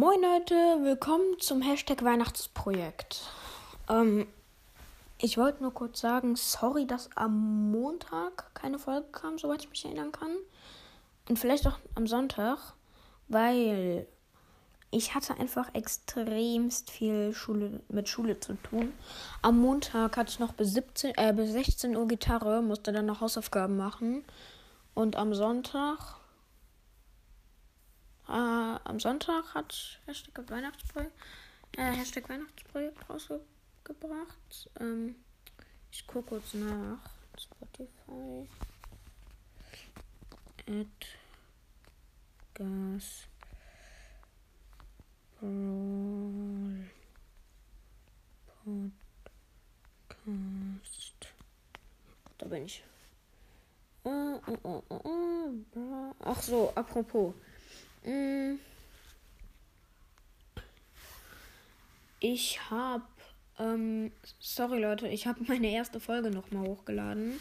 Moin Leute, willkommen zum Hashtag Weihnachtsprojekt. Ähm, ich wollte nur kurz sagen, sorry, dass am Montag keine Folge kam, soweit ich mich erinnern kann. Und vielleicht auch am Sonntag, weil ich hatte einfach extremst viel Schule mit Schule zu tun. Am Montag hatte ich noch bis 17, äh, bis 16 Uhr Gitarre, musste dann noch Hausaufgaben machen. Und am Sonntag äh, am Sonntag hat Hashtag Weihnachtsprojekt, äh, Hashtag Weihnachtsprojekt rausgebracht. Ähm, ich gucke kurz nach. Spotify. At Gas. Roll. Podcast. Da bin ich. Äh, äh, äh, Ach so, apropos. Mm. Ich habe, ähm, sorry Leute, ich habe meine erste Folge nochmal hochgeladen,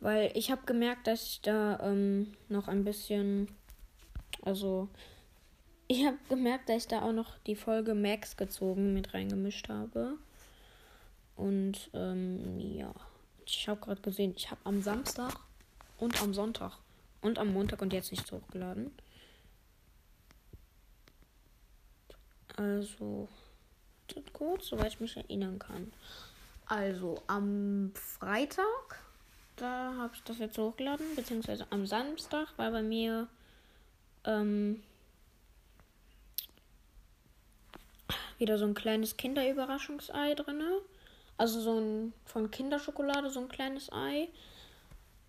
weil ich habe gemerkt, dass ich da ähm, noch ein bisschen, also ich habe gemerkt, dass ich da auch noch die Folge Max gezogen mit reingemischt habe. Und ähm, ja, ich habe gerade gesehen, ich habe am Samstag und am Sonntag und am Montag und jetzt nicht hochgeladen. Also, kurz, soweit ich mich erinnern kann. Also, am Freitag, da habe ich das jetzt hochgeladen, beziehungsweise am Samstag war bei mir ähm, wieder so ein kleines Kinderüberraschungsei drin. Also so ein von Kinderschokolade, so ein kleines Ei.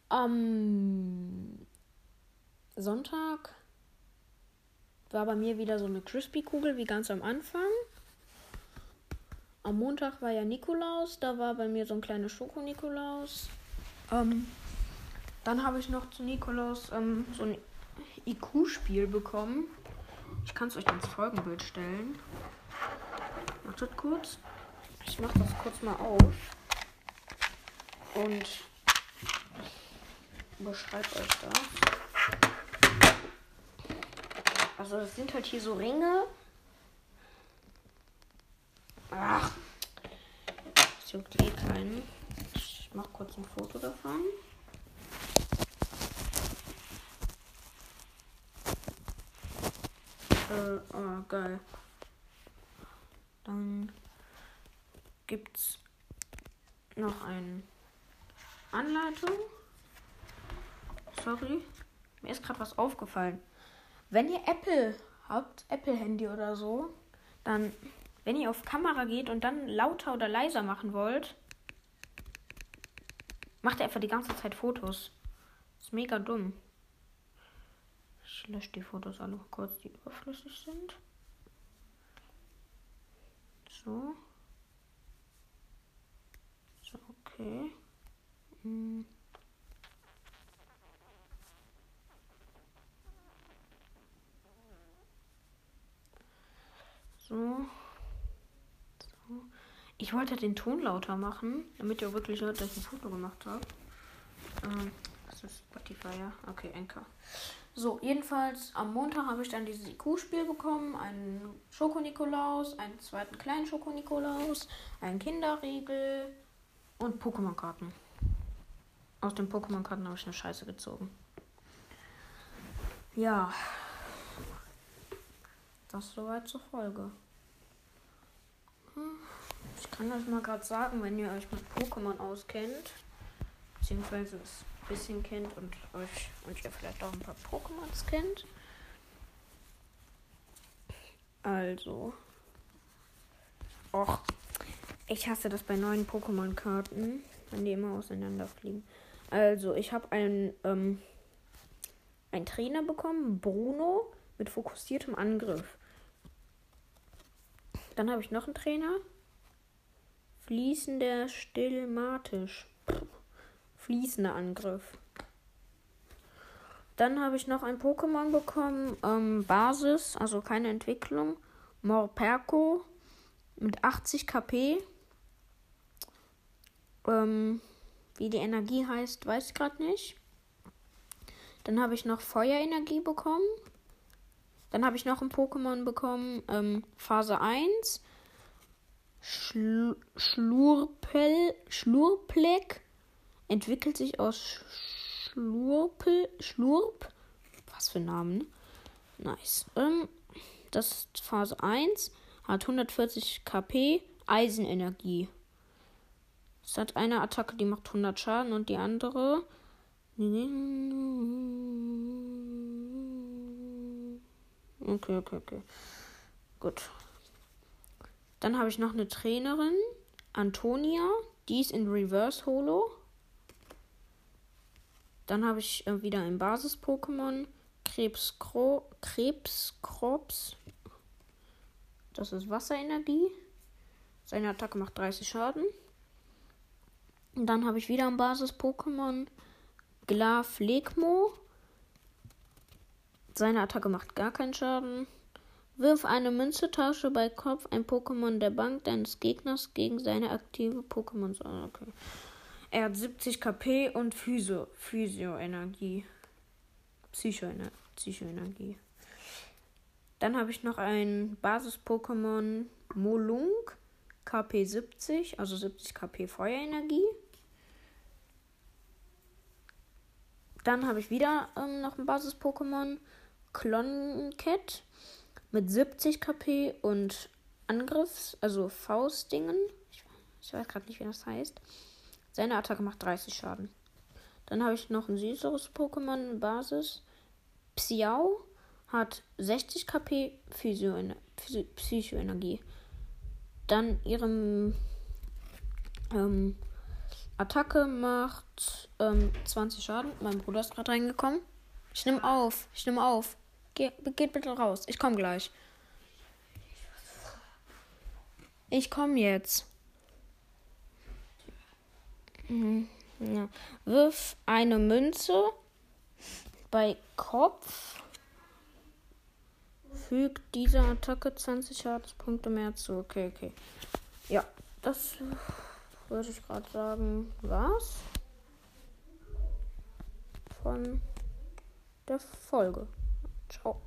Am Sonntag war bei mir wieder so eine Crispy-Kugel wie ganz am Anfang. Am Montag war ja Nikolaus, da war bei mir so ein kleiner Schoko-Nikolaus. Ähm, dann habe ich noch zu Nikolaus ähm, so ein IQ-Spiel bekommen. Ich kann es euch ins Folgenbild stellen. Wartet kurz. Ich mache das kurz mal auf. Und beschreibe euch das. Also das sind halt hier so Ringe. Ach. Das juckt eh keinen. Ich mach kurz ein Foto davon. Äh, oh, geil. Dann gibt's noch eine Anleitung. Sorry. Mir ist gerade was aufgefallen. Wenn ihr Apple habt, Apple-Handy oder so, dann, wenn ihr auf Kamera geht und dann lauter oder leiser machen wollt, macht ihr einfach die ganze Zeit Fotos. Ist mega dumm. Ich lösche die Fotos alle kurz, die überflüssig sind. So. So, okay. Hm. So. so. Ich wollte den Ton lauter machen, damit ihr wirklich hört, dass ich ein Foto gemacht habe. Ähm, das ist Spotify, ja? Okay, Anchor. So, jedenfalls am Montag habe ich dann dieses IQ-Spiel bekommen, einen Schoko-Nikolaus, einen zweiten kleinen Schoko-Nikolaus, einen Kinderriegel und Pokémon-Karten. Aus den Pokémon-Karten habe ich eine Scheiße gezogen. Ja, das soweit zur Folge. Hm, ich kann euch mal gerade sagen, wenn ihr euch mit Pokémon auskennt, beziehungsweise es ein bisschen kennt und euch und ihr vielleicht auch ein paar Pokémons kennt. Also. Och, ich hasse das bei neuen Pokémon-Karten, wenn die immer auseinanderfliegen. Also, ich habe einen, ähm, einen Trainer bekommen, Bruno, mit fokussiertem Angriff. Dann habe ich noch einen Trainer. Fließender Stillmatisch. Fließender Angriff. Dann habe ich noch ein Pokémon bekommen. Ähm, Basis, also keine Entwicklung. Morperco mit 80 KP. Ähm, wie die Energie heißt, weiß ich gerade nicht. Dann habe ich noch Feuerenergie bekommen. Dann habe ich noch ein Pokémon bekommen. Ähm, Phase 1. Schl Schlurpel, Schlurpleck entwickelt sich aus Schlurpel, Schlurp. Was für Namen. Ne? Nice. Ähm, das ist Phase 1. Hat 140 KP. Eisenenergie. Es hat eine Attacke, die macht 100 Schaden und die andere. Okay, okay, okay. Gut. Dann habe ich noch eine Trainerin, Antonia. Die ist in Reverse Holo. Dann habe ich äh, wieder ein Basis-Pokémon. Krebskro Krebskrops. Das ist Wasserenergie. Seine Attacke macht 30 Schaden. Und dann habe ich wieder ein Basis-Pokémon. Glaflegmo. Seine Attacke macht gar keinen Schaden. Wirf eine Münze, tausche bei Kopf ein Pokémon der Bank deines Gegners gegen seine aktive Pokémon. Okay. Er hat 70 KP und Physio, Physio-Energie. Psycho-Energie. Psycho Dann habe ich noch ein Basis-Pokémon Molung. KP 70, also 70 KP Feuerenergie. Dann habe ich wieder ähm, noch ein Basis-Pokémon. Cloncat mit 70 KP und Angriffs, also Faustdingen. Ich, ich weiß gerade nicht, wie das heißt. Seine Attacke macht 30 Schaden. Dann habe ich noch ein süßeres Pokémon Basis. Xiao hat 60 KP Psychoenergie. Dann ihrem ähm, Attacke macht ähm, 20 Schaden. Mein Bruder ist gerade reingekommen. Ich nehme auf. Ich nehme auf. Ge geht bitte raus. Ich komme gleich. Ich komme jetzt. Mhm. Ja. Wirf eine Münze bei Kopf. Fügt dieser Attacke 20 Schadenspunkte mehr zu. Okay, okay. Ja, das würde ich gerade sagen, war's von der Folge. Ciao.